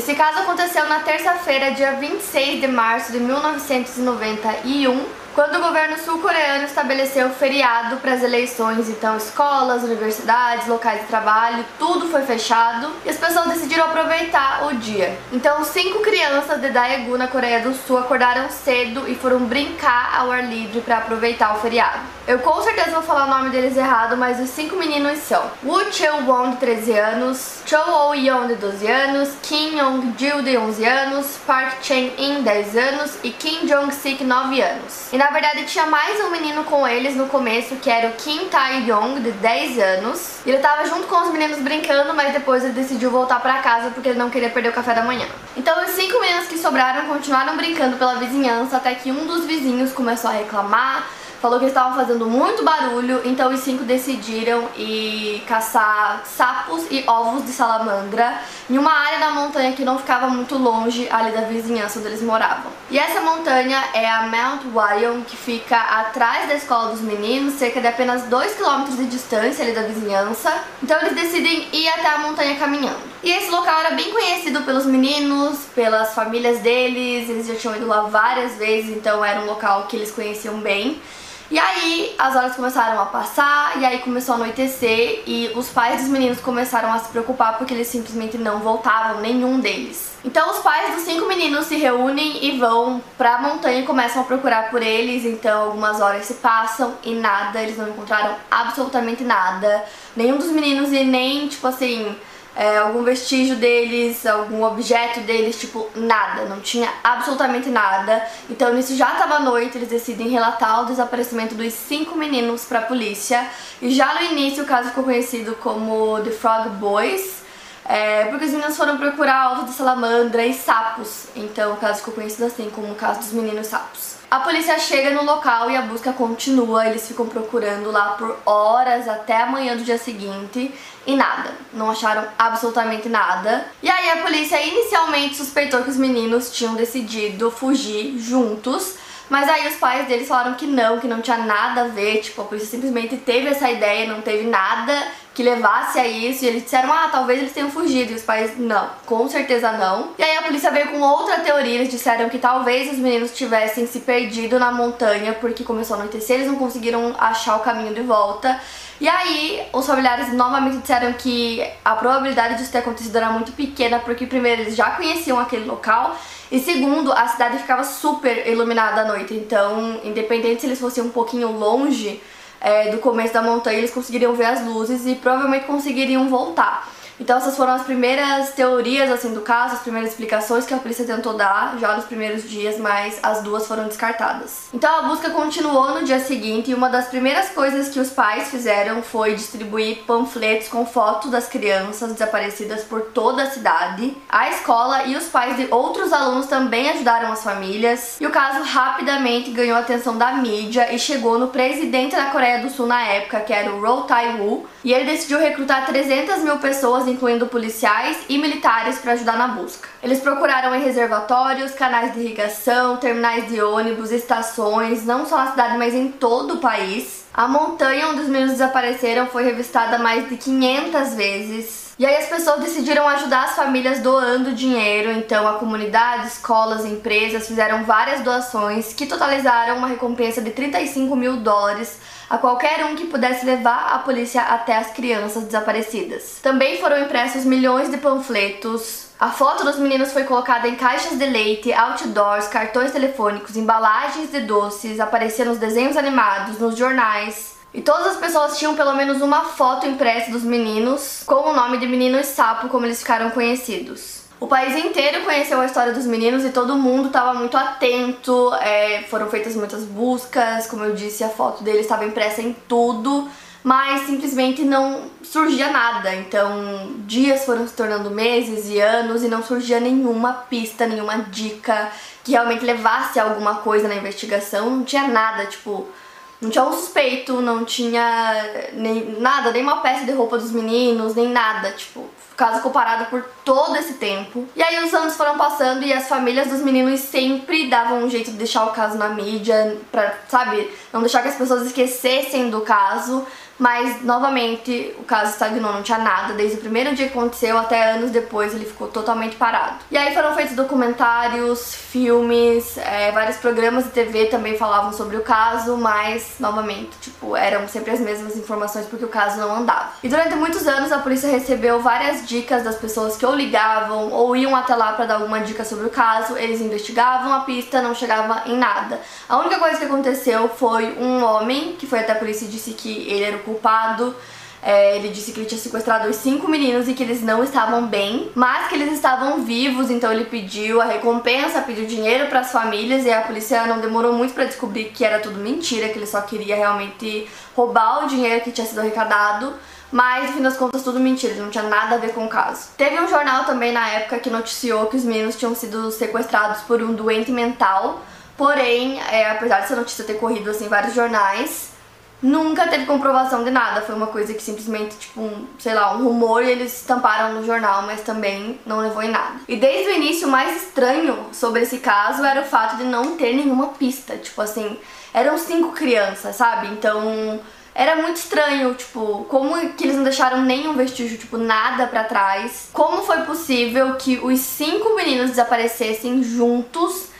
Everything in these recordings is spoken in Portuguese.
Esse caso aconteceu na terça-feira, dia 26 de março de 1991, quando o governo sul-coreano estabeleceu feriado para as eleições, então escolas, universidades, locais de trabalho, tudo foi fechado e as pessoas decidiram aproveitar o dia. Então, cinco crianças de Daegu, na Coreia do Sul, acordaram cedo e foram brincar ao ar livre para aproveitar o feriado. Eu com certeza vou falar o nome deles errado, mas os cinco meninos são Woo Cheo-won, de 13 anos, Cho Oh-yeon, de 12 anos, Kim Yong-jil, de 11 anos, Park Chen-in, 10 anos e Kim Jong-sik, 9 anos. E na verdade tinha mais um menino com eles no começo, que era o Kim Tae-yong, de 10 anos. Ele tava junto com os meninos brincando, mas depois ele decidiu voltar pra casa porque ele não queria perder o café da manhã. Então os cinco meninos que sobraram continuaram brincando pela vizinhança até que um dos vizinhos começou a reclamar falou que estavam fazendo muito barulho, então os cinco decidiram ir caçar sapos e ovos de salamandra em uma área da montanha que não ficava muito longe ali da vizinhança onde eles moravam. E essa montanha é a Mount Wyon, que fica atrás da escola dos meninos, cerca de apenas 2 km de distância ali da vizinhança. Então eles decidem ir até a montanha caminhando. E esse local era bem conhecido pelos meninos, pelas famílias deles, eles já tinham ido lá várias vezes, então era um local que eles conheciam bem. E aí as horas começaram a passar e aí começou a anoitecer e os pais dos meninos começaram a se preocupar porque eles simplesmente não voltavam, nenhum deles. Então os pais dos cinco meninos se reúnem e vão pra montanha e começam a procurar por eles. Então algumas horas se passam e nada, eles não encontraram absolutamente nada. Nenhum dos meninos e nem, tipo assim, é, algum vestígio deles, algum objeto deles, tipo, nada, não tinha absolutamente nada. Então nisso já estava noite, eles decidem relatar o desaparecimento dos cinco meninos para a polícia. E já no início o caso ficou conhecido como The Frog Boys, é, porque os meninos foram procurar ovos de salamandra e sapos. Então o caso ficou conhecido assim como o caso dos meninos sapos. A polícia chega no local e a busca continua. Eles ficam procurando lá por horas até amanhã do dia seguinte e nada. Não acharam absolutamente nada. E aí a polícia inicialmente suspeitou que os meninos tinham decidido fugir juntos. Mas aí os pais deles falaram que não, que não tinha nada a ver, tipo, a polícia simplesmente teve essa ideia, não teve nada que levasse a isso. E eles disseram, ah, talvez eles tenham fugido. E os pais, não, com certeza não. E aí a polícia veio com outra teoria. Eles disseram que talvez os meninos tivessem se perdido na montanha porque começou a anoitecer, eles não conseguiram achar o caminho de volta. E aí, os familiares novamente disseram que a probabilidade disso ter acontecido era muito pequena, porque primeiro eles já conheciam aquele local e segundo, a cidade ficava super iluminada à noite. Então, independente se eles fossem um pouquinho longe, é, do começo da montanha, eles conseguiriam ver as luzes e provavelmente conseguiriam voltar. Então essas foram as primeiras teorias assim do caso, as primeiras explicações que a polícia tentou dar já nos primeiros dias, mas as duas foram descartadas. Então a busca continuou no dia seguinte e uma das primeiras coisas que os pais fizeram foi distribuir panfletos com fotos das crianças desaparecidas por toda a cidade. A escola e os pais de outros alunos também ajudaram as famílias e o caso rapidamente ganhou a atenção da mídia e chegou no presidente da Coreia do Sul na época, que era o Roh Tae-woo, e ele decidiu recrutar 300 mil pessoas incluindo policiais e militares, para ajudar na busca. Eles procuraram em reservatórios, canais de irrigação, terminais de ônibus, estações, não só na cidade, mas em todo o país. A montanha onde os meninos desapareceram foi revistada mais de 500 vezes. E aí as pessoas decidiram ajudar as famílias doando dinheiro, então a comunidade, escolas, empresas fizeram várias doações que totalizaram uma recompensa de 35 mil dólares a qualquer um que pudesse levar a polícia até as crianças desaparecidas. Também foram impressos milhões de panfletos a foto dos meninos foi colocada em caixas de leite, outdoors, cartões telefônicos, embalagens de doces, aparecia nos desenhos animados, nos jornais. E todas as pessoas tinham pelo menos uma foto impressa dos meninos com o nome de meninos sapo, como eles ficaram conhecidos. O país inteiro conheceu a história dos meninos e todo mundo estava muito atento. É, foram feitas muitas buscas, como eu disse, a foto deles estava impressa em tudo, mas simplesmente não surgia nada. Então, dias foram se tornando meses e anos e não surgia nenhuma pista, nenhuma dica que realmente levasse a alguma coisa na investigação, não tinha nada, tipo, não tinha um suspeito, não tinha nem nada, nem uma peça de roupa dos meninos, nem nada, tipo, caso ficou parado por todo esse tempo. E aí os anos foram passando e as famílias dos meninos sempre davam um jeito de deixar o caso na mídia, pra, sabe, não deixar que as pessoas esquecessem do caso. Mas, novamente, o caso estagnou, não tinha nada. Desde o primeiro dia que aconteceu até anos depois ele ficou totalmente parado. E aí foram feitos documentários, filmes, é, vários programas de TV também falavam sobre o caso, mas, novamente, tipo, eram sempre as mesmas informações porque o caso não andava. E durante muitos anos a polícia recebeu várias dicas das pessoas que ou ligavam ou iam até lá para dar alguma dica sobre o caso. Eles investigavam a pista, não chegava em nada. A única coisa que aconteceu foi um homem que foi até a polícia e disse que ele era o culpado. É, ele disse que ele tinha sequestrado os cinco meninos e que eles não estavam bem, mas que eles estavam vivos, então ele pediu a recompensa, pediu dinheiro para as famílias e a polícia não demorou muito para descobrir que era tudo mentira, que ele só queria realmente roubar o dinheiro que tinha sido arrecadado. Mas no fim das contas tudo mentira, não tinha nada a ver com o caso. Teve um jornal também na época que noticiou que os meninos tinham sido sequestrados por um doente mental, porém, é, apesar dessa notícia ter corrido assim em vários jornais, nunca teve comprovação de nada. Foi uma coisa que simplesmente, tipo, um, sei lá, um rumor e eles estamparam no jornal, mas também não levou em nada. E desde o início, o mais estranho sobre esse caso era o fato de não ter nenhuma pista. Tipo assim, eram cinco crianças, sabe? Então. Era muito estranho, tipo, como que eles não deixaram nenhum vestígio, tipo, nada para trás. Como foi possível que os cinco meninos desaparecessem juntos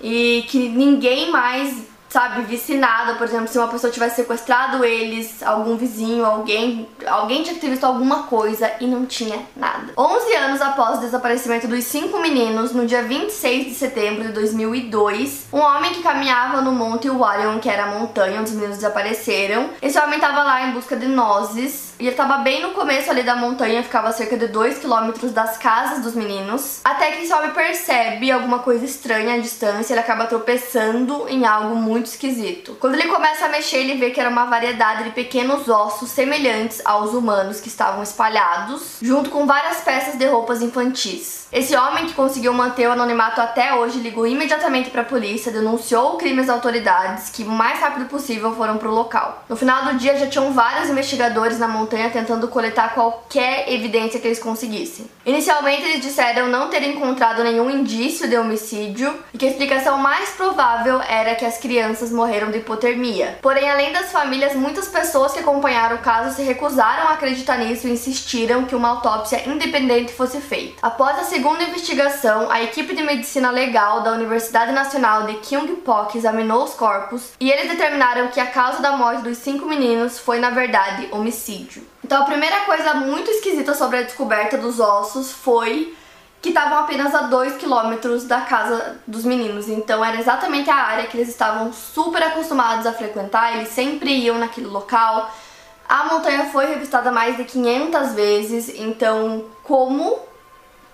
e que ninguém mais sabe, vicinada, por exemplo, se uma pessoa tivesse sequestrado eles, algum vizinho, alguém, alguém tinha que ter visto alguma coisa e não tinha nada. 11 anos após o desaparecimento dos cinco meninos, no dia 26 de setembro de 2002, um homem que caminhava no Monte Warion, que era a montanha onde os meninos desapareceram, esse homem estava lá em busca de nozes e ele estava bem no começo ali da montanha, ficava a cerca de 2 km das casas dos meninos. Até que homem percebe alguma coisa estranha à distância, ele acaba tropeçando em algo muito esquisito. Quando ele começa a mexer, ele vê que era uma variedade de pequenos ossos semelhantes aos humanos que estavam espalhados, junto com várias peças de roupas infantis. Esse homem, que conseguiu manter o anonimato até hoje, ligou imediatamente para a polícia, denunciou o crime às autoridades, que o mais rápido possível foram para o local. No final do dia, já tinham vários investigadores na montanha montanha tentando coletar qualquer evidência que eles conseguissem. Inicialmente, eles disseram não ter encontrado nenhum indício de homicídio e que a explicação mais provável era que as crianças morreram de hipotermia. Porém, além das famílias, muitas pessoas que acompanharam o caso se recusaram a acreditar nisso e insistiram que uma autópsia independente fosse feita. Após a segunda investigação, a equipe de medicina legal da Universidade Nacional de Kyungpok examinou os corpos e eles determinaram que a causa da morte dos cinco meninos foi, na verdade, homicídio. Então a primeira coisa muito esquisita sobre a descoberta dos ossos foi que estavam apenas a 2 quilômetros da casa dos meninos. Então era exatamente a área que eles estavam super acostumados a frequentar, eles sempre iam naquele local. A montanha foi revistada mais de 500 vezes, então como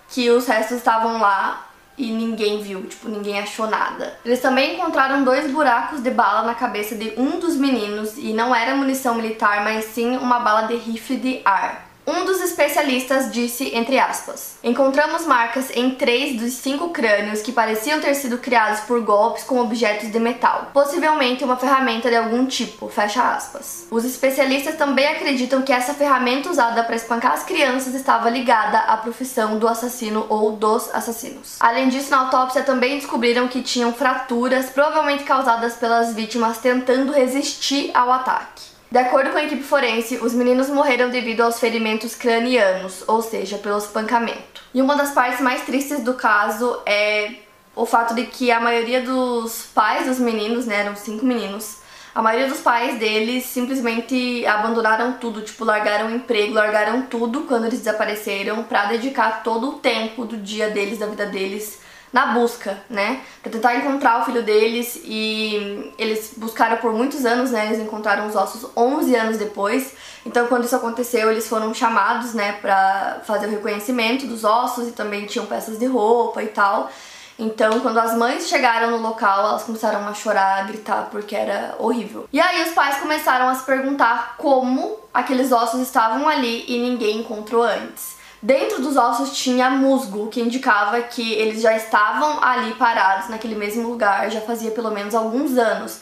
que os restos estavam lá e ninguém viu, tipo, ninguém achou nada. Eles também encontraram dois buracos de bala na cabeça de um dos meninos e não era munição militar, mas sim uma bala de rifle de ar. Um dos especialistas disse, entre aspas, encontramos marcas em três dos cinco crânios que pareciam ter sido criados por golpes com objetos de metal, possivelmente uma ferramenta de algum tipo, fecha aspas. Os especialistas também acreditam que essa ferramenta usada para espancar as crianças estava ligada à profissão do assassino ou dos assassinos. Além disso, na autópsia também descobriram que tinham fraturas, provavelmente causadas pelas vítimas tentando resistir ao ataque. De acordo com a equipe forense, os meninos morreram devido aos ferimentos cranianos, ou seja, pelo espancamento. E uma das partes mais tristes do caso é o fato de que a maioria dos pais dos meninos, né, eram cinco meninos, a maioria dos pais deles simplesmente abandonaram tudo, tipo, largaram o emprego, largaram tudo quando eles desapareceram para dedicar todo o tempo do dia deles, da vida deles na busca, né? Pra tentar encontrar o filho deles e eles buscaram por muitos anos, né? Eles encontraram os ossos 11 anos depois. Então, quando isso aconteceu, eles foram chamados, né, pra fazer o reconhecimento dos ossos e também tinham peças de roupa e tal. Então, quando as mães chegaram no local, elas começaram a chorar, a gritar, porque era horrível. E aí os pais começaram a se perguntar como aqueles ossos estavam ali e ninguém encontrou antes. Dentro dos ossos tinha musgo, que indicava que eles já estavam ali parados naquele mesmo lugar, já fazia pelo menos alguns anos.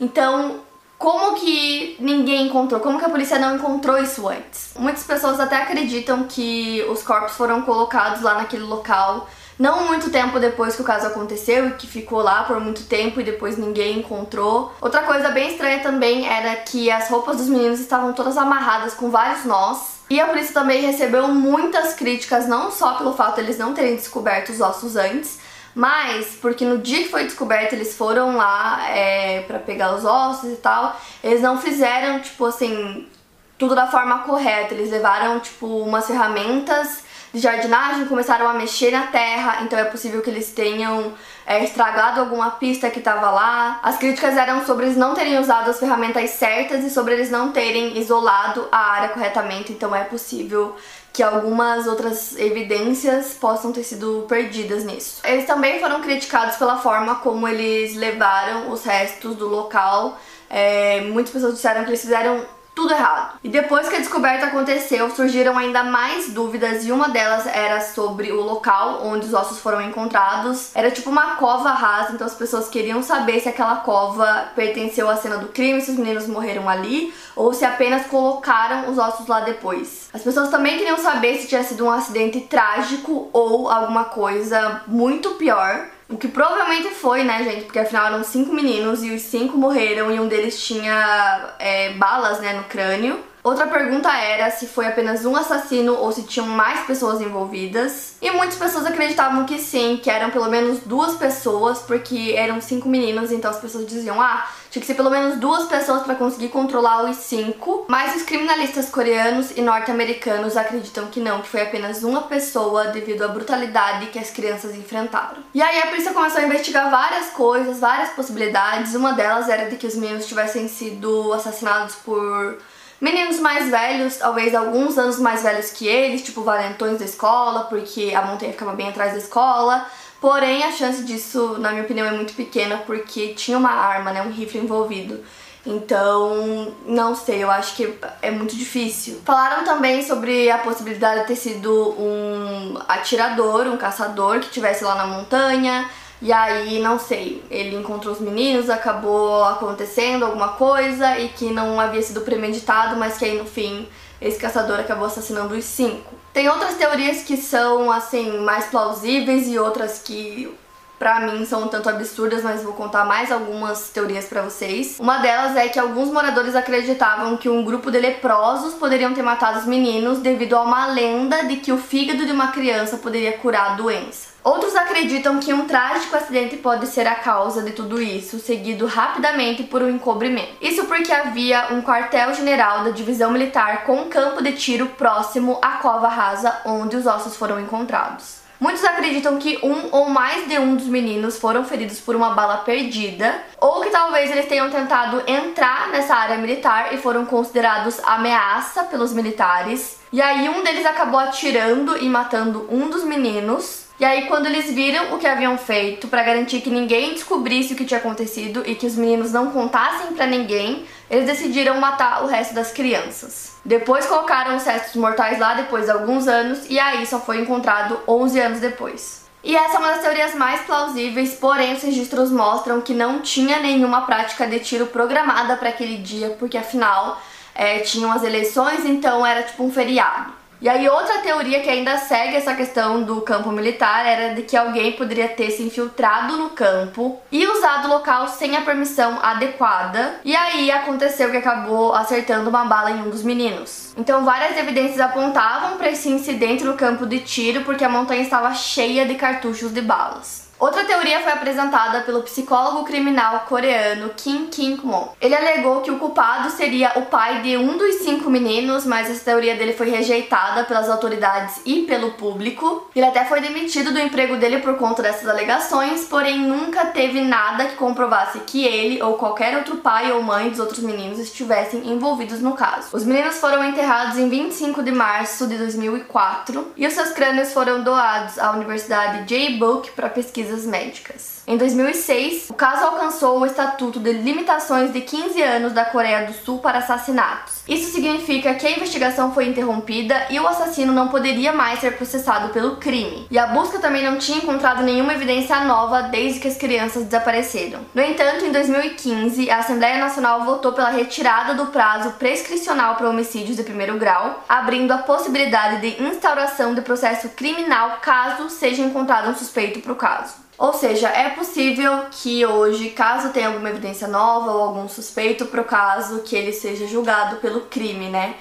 Então, como que ninguém encontrou? Como que a polícia não encontrou isso antes? Muitas pessoas até acreditam que os corpos foram colocados lá naquele local não muito tempo depois que o caso aconteceu e que ficou lá por muito tempo e depois ninguém encontrou. Outra coisa bem estranha também era que as roupas dos meninos estavam todas amarradas com vários nós. E a polícia também recebeu muitas críticas, não só pelo fato de eles não terem descoberto os ossos antes, mas porque no dia que foi descoberto eles foram lá é, para pegar os ossos e tal, eles não fizeram, tipo assim, tudo da forma correta. Eles levaram, tipo, umas ferramentas de jardinagem começaram a mexer na terra, então é possível que eles tenham é, estragado alguma pista que estava lá. As críticas eram sobre eles não terem usado as ferramentas certas e sobre eles não terem isolado a área corretamente, então é possível que algumas outras evidências possam ter sido perdidas nisso. Eles também foram criticados pela forma como eles levaram os restos do local. É, muitas pessoas disseram que eles fizeram tudo errado. E depois que a descoberta aconteceu, surgiram ainda mais dúvidas e uma delas era sobre o local onde os ossos foram encontrados. Era tipo uma cova rasa, então as pessoas queriam saber se aquela cova pertenceu à cena do crime, se os meninos morreram ali ou se apenas colocaram os ossos lá depois. As pessoas também queriam saber se tinha sido um acidente trágico ou alguma coisa muito pior. O que provavelmente foi, né, gente? Porque afinal eram cinco meninos e os cinco morreram e um deles tinha é, balas, né, no crânio. Outra pergunta era se foi apenas um assassino ou se tinham mais pessoas envolvidas. E muitas pessoas acreditavam que sim, que eram pelo menos duas pessoas, porque eram cinco meninos, então as pessoas diziam: ah, tinha que ser pelo menos duas pessoas para conseguir controlar os cinco. Mas os criminalistas coreanos e norte-americanos acreditam que não, que foi apenas uma pessoa devido à brutalidade que as crianças enfrentaram. E aí a polícia começou a investigar várias coisas, várias possibilidades. Uma delas era de que os meninos tivessem sido assassinados por Meninos mais velhos, talvez alguns anos mais velhos que eles, tipo valentões da escola, porque a montanha ficava bem atrás da escola. Porém, a chance disso, na minha opinião, é muito pequena porque tinha uma arma, né, um rifle envolvido. Então, não sei, eu acho que é muito difícil. Falaram também sobre a possibilidade de ter sido um atirador, um caçador que estivesse lá na montanha. E aí, não sei, ele encontrou os meninos, acabou acontecendo alguma coisa e que não havia sido premeditado, mas que aí no fim esse caçador acabou assassinando os cinco. Tem outras teorias que são, assim, mais plausíveis e outras que pra mim são um tanto absurdas, mas vou contar mais algumas teorias para vocês. Uma delas é que alguns moradores acreditavam que um grupo de leprosos poderiam ter matado os meninos devido a uma lenda de que o fígado de uma criança poderia curar a doença. Outros acreditam que um trágico acidente pode ser a causa de tudo isso, seguido rapidamente por um encobrimento. Isso porque havia um quartel-general da divisão militar com um campo de tiro próximo à cova rasa onde os ossos foram encontrados. Muitos acreditam que um ou mais de um dos meninos foram feridos por uma bala perdida, ou que talvez eles tenham tentado entrar nessa área militar e foram considerados ameaça pelos militares. E aí um deles acabou atirando e matando um dos meninos, e aí, quando eles viram o que haviam feito para garantir que ninguém descobrisse o que tinha acontecido e que os meninos não contassem para ninguém, eles decidiram matar o resto das crianças. Depois colocaram os restos mortais lá depois de alguns anos e aí só foi encontrado 11 anos depois. E essa é uma das teorias mais plausíveis, porém os registros mostram que não tinha nenhuma prática de tiro programada para aquele dia, porque afinal é, tinham as eleições, então era tipo um feriado. E aí outra teoria que ainda segue essa questão do campo militar era de que alguém poderia ter se infiltrado no campo e usado o local sem a permissão adequada. E aí aconteceu que acabou acertando uma bala em um dos meninos. Então várias evidências apontavam para esse incidente no campo de tiro porque a montanha estava cheia de cartuchos de balas. Outra teoria foi apresentada pelo psicólogo criminal coreano Kim King-mon. Ele alegou que o culpado seria o pai de um dos cinco meninos, mas essa teoria dele foi rejeitada pelas autoridades e pelo público. Ele até foi demitido do emprego dele por conta dessas alegações, porém nunca teve nada que comprovasse que ele ou qualquer outro pai ou mãe dos outros meninos estivessem envolvidos no caso. Os meninos foram enterrados em 25 de março de 2004 e os seus crânios foram doados à Universidade J. Book para pesquisa pesquisas médicas. Em 2006, o caso alcançou o estatuto de limitações de 15 anos da Coreia do Sul para assassinatos. Isso significa que a investigação foi interrompida e o assassino não poderia mais ser processado pelo crime. E a busca também não tinha encontrado nenhuma evidência nova desde que as crianças desapareceram. No entanto, em 2015, a Assembleia Nacional votou pela retirada do prazo prescricional para homicídios de primeiro grau, abrindo a possibilidade de instauração de processo criminal caso seja encontrado um suspeito para o caso. Ou seja, é possível que hoje, caso tenha alguma evidência nova ou algum suspeito para o caso, que ele seja julgado pelo crime, né?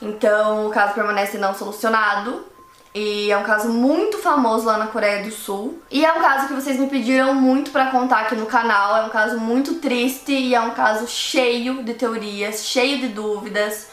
Então, o caso permanece não solucionado. E é um caso muito famoso lá na Coreia do Sul. E é um caso que vocês me pediram muito para contar aqui no canal. É um caso muito triste e é um caso cheio de teorias, cheio de dúvidas.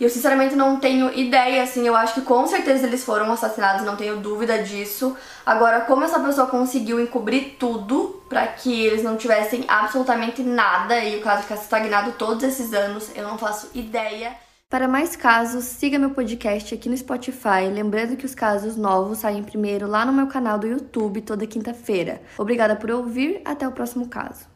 E eu sinceramente não tenho ideia, assim, eu acho que com certeza eles foram assassinados, não tenho dúvida disso. Agora, como essa pessoa conseguiu encobrir tudo para que eles não tivessem absolutamente nada e o caso ficasse estagnado todos esses anos, eu não faço ideia. Para mais casos, siga meu podcast aqui no Spotify, lembrando que os casos novos saem primeiro lá no meu canal do YouTube toda quinta-feira. Obrigada por ouvir, até o próximo caso.